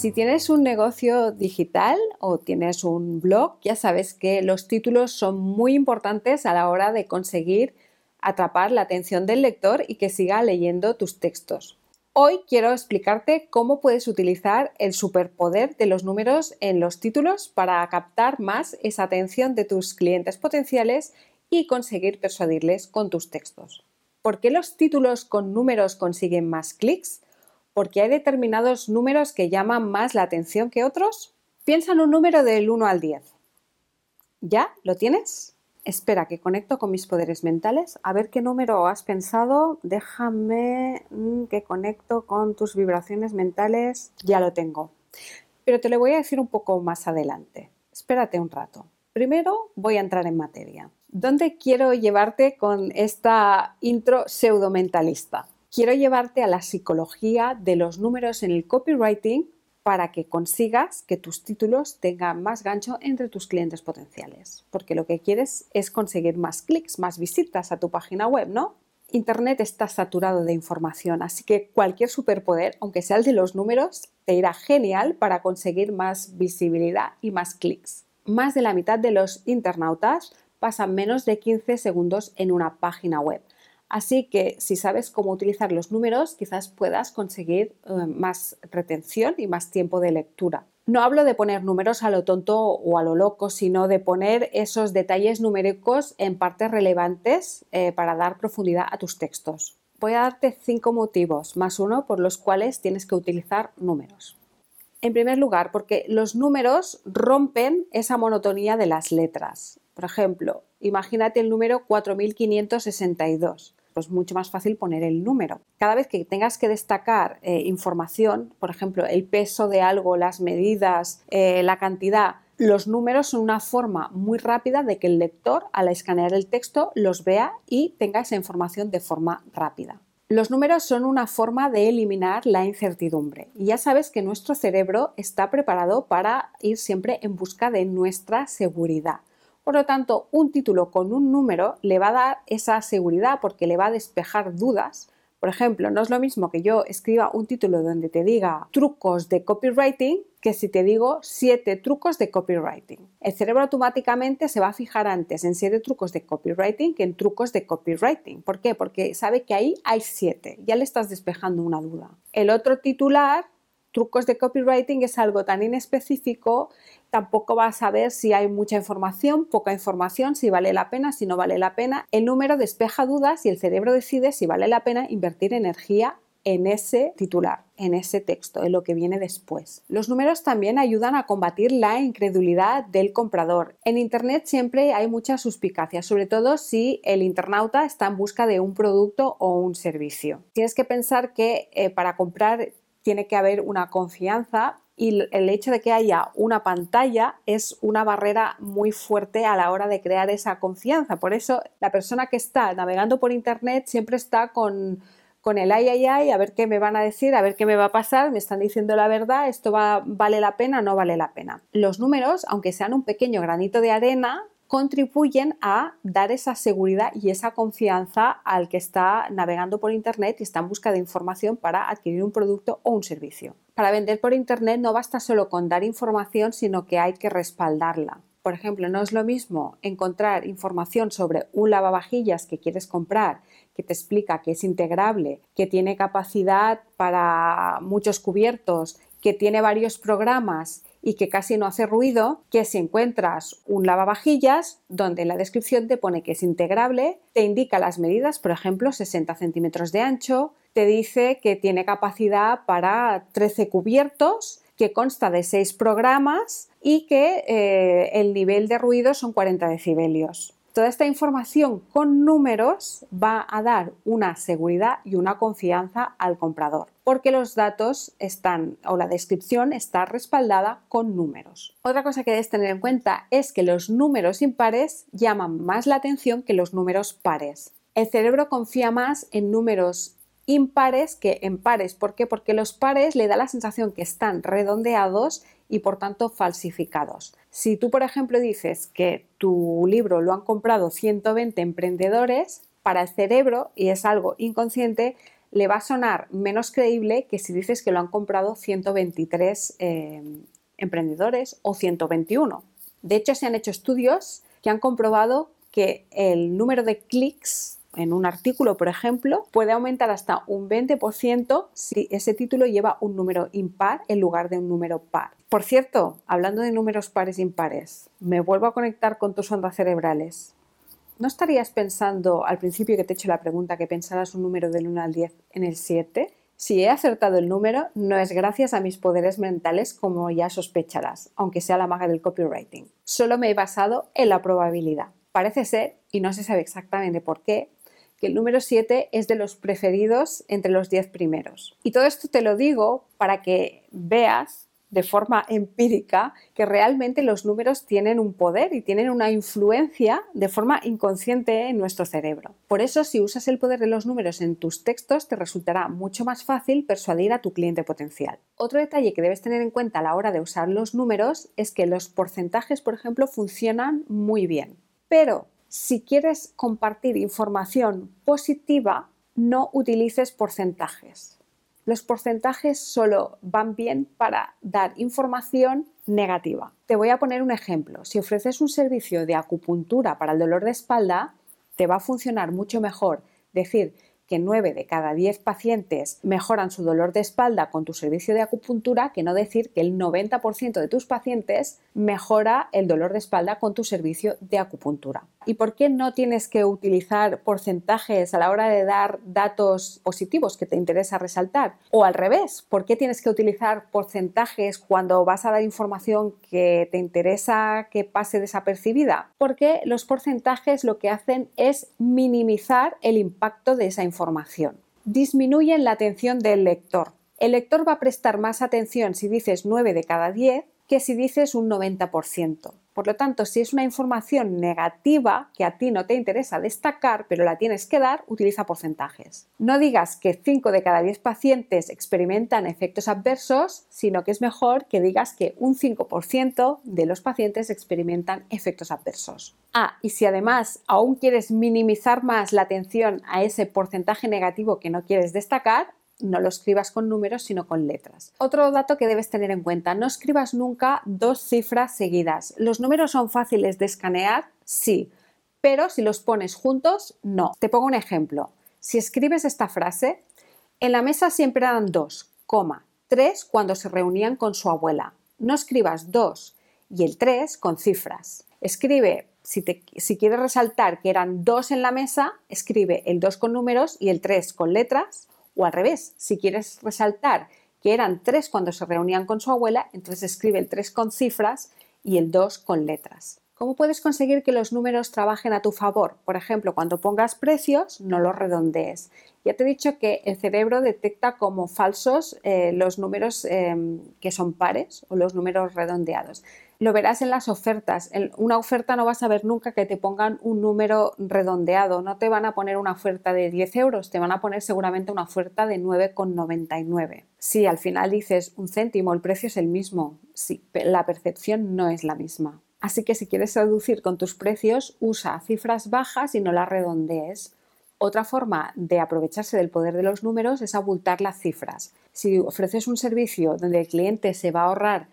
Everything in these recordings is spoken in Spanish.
Si tienes un negocio digital o tienes un blog, ya sabes que los títulos son muy importantes a la hora de conseguir atrapar la atención del lector y que siga leyendo tus textos. Hoy quiero explicarte cómo puedes utilizar el superpoder de los números en los títulos para captar más esa atención de tus clientes potenciales y conseguir persuadirles con tus textos. ¿Por qué los títulos con números consiguen más clics? Porque hay determinados números que llaman más la atención que otros? Piensa en un número del 1 al 10. ¿Ya? ¿Lo tienes? Espera, que conecto con mis poderes mentales. A ver qué número has pensado. Déjame mm, que conecto con tus vibraciones mentales. Ya lo tengo. Pero te lo voy a decir un poco más adelante. Espérate un rato. Primero voy a entrar en materia. ¿Dónde quiero llevarte con esta intro pseudo-mentalista? Quiero llevarte a la psicología de los números en el copywriting para que consigas que tus títulos tengan más gancho entre tus clientes potenciales. Porque lo que quieres es conseguir más clics, más visitas a tu página web, ¿no? Internet está saturado de información, así que cualquier superpoder, aunque sea el de los números, te irá genial para conseguir más visibilidad y más clics. Más de la mitad de los internautas pasan menos de 15 segundos en una página web. Así que si sabes cómo utilizar los números, quizás puedas conseguir eh, más retención y más tiempo de lectura. No hablo de poner números a lo tonto o a lo loco, sino de poner esos detalles numéricos en partes relevantes eh, para dar profundidad a tus textos. Voy a darte cinco motivos, más uno, por los cuales tienes que utilizar números. En primer lugar, porque los números rompen esa monotonía de las letras. Por ejemplo, imagínate el número 4562 pues mucho más fácil poner el número. Cada vez que tengas que destacar eh, información, por ejemplo, el peso de algo, las medidas, eh, la cantidad, los números son una forma muy rápida de que el lector, al escanear el texto, los vea y tenga esa información de forma rápida. Los números son una forma de eliminar la incertidumbre y ya sabes que nuestro cerebro está preparado para ir siempre en busca de nuestra seguridad. Por lo tanto, un título con un número le va a dar esa seguridad porque le va a despejar dudas. Por ejemplo, no es lo mismo que yo escriba un título donde te diga trucos de copywriting que si te digo siete trucos de copywriting. El cerebro automáticamente se va a fijar antes en siete trucos de copywriting que en trucos de copywriting. ¿Por qué? Porque sabe que ahí hay siete. Ya le estás despejando una duda. El otro titular trucos de copywriting es algo tan inespecífico, tampoco vas a saber si hay mucha información, poca información, si vale la pena, si no vale la pena. El número despeja dudas y el cerebro decide si vale la pena invertir energía en ese titular, en ese texto, en lo que viene después. Los números también ayudan a combatir la incredulidad del comprador. En Internet siempre hay mucha suspicacia, sobre todo si el internauta está en busca de un producto o un servicio. Tienes que pensar que eh, para comprar tiene que haber una confianza y el hecho de que haya una pantalla es una barrera muy fuerte a la hora de crear esa confianza. Por eso la persona que está navegando por Internet siempre está con, con el ay, ay, ay, a ver qué me van a decir, a ver qué me va a pasar, me están diciendo la verdad, esto va, vale la pena, no vale la pena. Los números, aunque sean un pequeño granito de arena, contribuyen a dar esa seguridad y esa confianza al que está navegando por Internet y está en busca de información para adquirir un producto o un servicio. Para vender por Internet no basta solo con dar información, sino que hay que respaldarla. Por ejemplo, no es lo mismo encontrar información sobre un lavavajillas que quieres comprar, que te explica que es integrable, que tiene capacidad para muchos cubiertos, que tiene varios programas y que casi no hace ruido, que si encuentras un lavavajillas donde en la descripción te pone que es integrable, te indica las medidas, por ejemplo, 60 centímetros de ancho, te dice que tiene capacidad para 13 cubiertos, que consta de 6 programas y que eh, el nivel de ruido son 40 decibelios. Toda esta información con números va a dar una seguridad y una confianza al comprador, porque los datos están o la descripción está respaldada con números. Otra cosa que debes tener en cuenta es que los números impares llaman más la atención que los números pares. El cerebro confía más en números impares que en pares. ¿Por qué? Porque los pares le da la sensación que están redondeados y por tanto falsificados. Si tú, por ejemplo, dices que tu libro lo han comprado 120 emprendedores, para el cerebro, y es algo inconsciente, le va a sonar menos creíble que si dices que lo han comprado 123 eh, emprendedores o 121. De hecho, se han hecho estudios que han comprobado que el número de clics en un artículo, por ejemplo, puede aumentar hasta un 20% si ese título lleva un número impar en lugar de un número par. Por cierto, hablando de números pares e impares, me vuelvo a conectar con tus ondas cerebrales. ¿No estarías pensando al principio que te he hecho la pregunta que pensaras un número del 1 al 10 en el 7? Si he acertado el número, no es gracias a mis poderes mentales como ya sospecharás, aunque sea la maga del copywriting. Solo me he basado en la probabilidad. Parece ser, y no se sabe exactamente por qué, que el número 7 es de los preferidos entre los 10 primeros. Y todo esto te lo digo para que veas de forma empírica que realmente los números tienen un poder y tienen una influencia de forma inconsciente en nuestro cerebro. Por eso, si usas el poder de los números en tus textos, te resultará mucho más fácil persuadir a tu cliente potencial. Otro detalle que debes tener en cuenta a la hora de usar los números es que los porcentajes, por ejemplo, funcionan muy bien. Pero si quieres compartir información positiva, no utilices porcentajes. Los porcentajes solo van bien para dar información negativa. Te voy a poner un ejemplo. Si ofreces un servicio de acupuntura para el dolor de espalda, te va a funcionar mucho mejor decir que 9 de cada 10 pacientes mejoran su dolor de espalda con tu servicio de acupuntura que no decir que el 90% de tus pacientes mejora el dolor de espalda con tu servicio de acupuntura. ¿Y por qué no tienes que utilizar porcentajes a la hora de dar datos positivos que te interesa resaltar? O al revés, ¿por qué tienes que utilizar porcentajes cuando vas a dar información que te interesa que pase desapercibida? Porque los porcentajes lo que hacen es minimizar el impacto de esa información Disminuyen la atención del lector. El lector va a prestar más atención si dices 9 de cada 10 que si dices un 90%. Por lo tanto, si es una información negativa que a ti no te interesa destacar, pero la tienes que dar, utiliza porcentajes. No digas que 5 de cada 10 pacientes experimentan efectos adversos, sino que es mejor que digas que un 5% de los pacientes experimentan efectos adversos. Ah, y si además aún quieres minimizar más la atención a ese porcentaje negativo que no quieres destacar, no lo escribas con números, sino con letras. Otro dato que debes tener en cuenta, no escribas nunca dos cifras seguidas. Los números son fáciles de escanear, sí, pero si los pones juntos, no. Te pongo un ejemplo. Si escribes esta frase, en la mesa siempre eran dos, coma, tres cuando se reunían con su abuela. No escribas dos y el tres con cifras. Escribe, si, si quieres resaltar que eran dos en la mesa, escribe el 2 con números y el 3 con letras o al revés, si quieres resaltar que eran tres cuando se reunían con su abuela, entonces escribe el 3 con cifras y el 2 con letras. ¿Cómo puedes conseguir que los números trabajen a tu favor? Por ejemplo, cuando pongas precios, no los redondees. Ya te he dicho que el cerebro detecta como falsos eh, los números em, que son pares o los números redondeados. Lo verás en las ofertas. En una oferta no vas a ver nunca que te pongan un número redondeado. No te van a poner una oferta de 10 euros, te van a poner seguramente una oferta de 9,99. Si al final dices un céntimo, el precio es el mismo. Sí, la percepción no es la misma. Así que si quieres reducir con tus precios, usa cifras bajas y no las redondees. Otra forma de aprovecharse del poder de los números es abultar las cifras. Si ofreces un servicio donde el cliente se va a ahorrar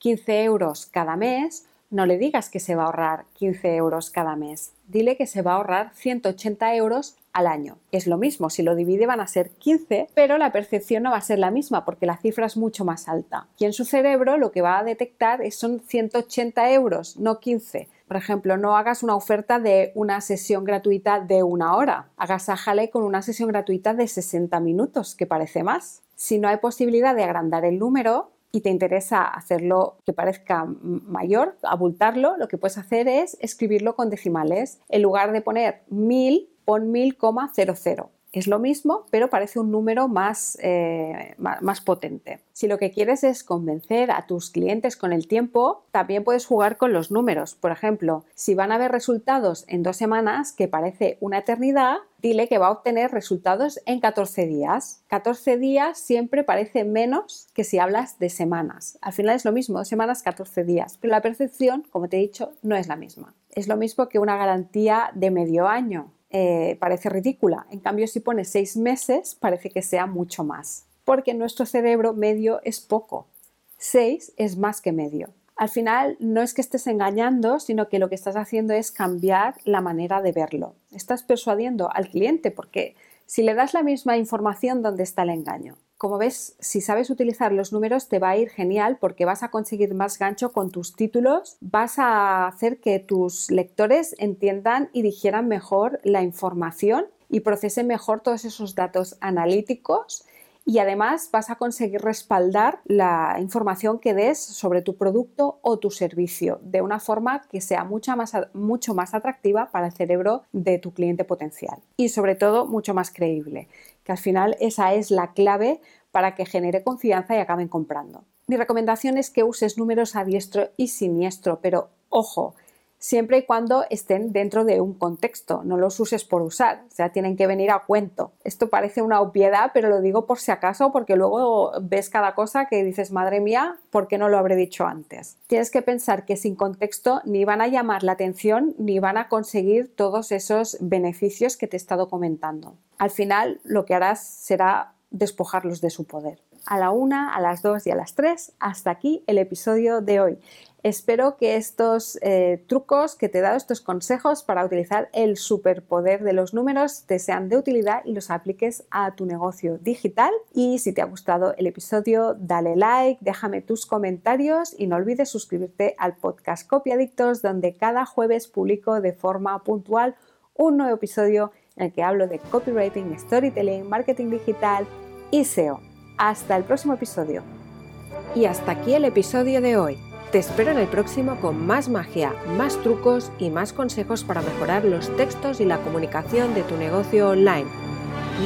15 euros cada mes, no le digas que se va a ahorrar 15 euros cada mes. Dile que se va a ahorrar 180 euros al año. Es lo mismo, si lo divide van a ser 15, pero la percepción no va a ser la misma porque la cifra es mucho más alta. Y en su cerebro lo que va a detectar son 180 euros, no 15. Por ejemplo, no hagas una oferta de una sesión gratuita de una hora. Agasájale con una sesión gratuita de 60 minutos, que parece más. Si no hay posibilidad de agrandar el número, y te interesa hacerlo que parezca mayor, abultarlo, lo que puedes hacer es escribirlo con decimales. En lugar de poner 1000, pon 1000,00 es lo mismo, pero parece un número más, eh, más, potente. Si lo que quieres es convencer a tus clientes con el tiempo, también puedes jugar con los números. Por ejemplo, si van a ver resultados en dos semanas, que parece una eternidad, dile que va a obtener resultados en 14 días. 14 días siempre parece menos que si hablas de semanas. Al final es lo mismo, dos semanas, 14 días. Pero la percepción, como te he dicho, no es la misma. Es lo mismo que una garantía de medio año eh, parece ridícula. En cambio, si pones seis meses, parece que sea mucho más. Porque en nuestro cerebro medio es poco. Seis es más que medio. Al final no es que estés engañando, sino que lo que estás haciendo es cambiar la manera de verlo. Estás persuadiendo al cliente porque si le das la misma información, ¿dónde está el engaño? Como ves, si sabes utilizar los números te va a ir genial porque vas a conseguir más gancho con tus títulos, vas a hacer que tus lectores entiendan y digieran mejor la información y procesen mejor todos esos datos analíticos y además vas a conseguir respaldar la información que des sobre tu producto o tu servicio de una forma que sea mucho más, mucho más atractiva para el cerebro de tu cliente potencial y sobre todo mucho más creíble que al final esa es la clave para que genere confianza y acaben comprando. Mi recomendación es que uses números a diestro y siniestro, pero ojo, siempre y cuando estén dentro de un contexto, no los uses por usar, o sea, tienen que venir a cuento. Esto parece una obviedad, pero lo digo por si acaso, porque luego ves cada cosa que dices, madre mía, ¿por qué no lo habré dicho antes? Tienes que pensar que sin contexto ni van a llamar la atención ni van a conseguir todos esos beneficios que te he estado comentando. Al final, lo que harás será despojarlos de su poder. A la una, a las dos y a las tres, hasta aquí el episodio de hoy. Espero que estos eh, trucos que te he dado, estos consejos para utilizar el superpoder de los números, te sean de utilidad y los apliques a tu negocio digital. Y si te ha gustado el episodio, dale like, déjame tus comentarios y no olvides suscribirte al podcast Copiadictos, donde cada jueves publico de forma puntual un nuevo episodio en el que hablo de copywriting, storytelling, marketing digital y SEO. Hasta el próximo episodio. Y hasta aquí el episodio de hoy. Te espero en el próximo con más magia, más trucos y más consejos para mejorar los textos y la comunicación de tu negocio online.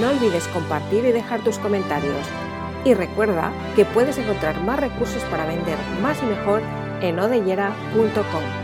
No olvides compartir y dejar tus comentarios. Y recuerda que puedes encontrar más recursos para vender más y mejor en odellera.com.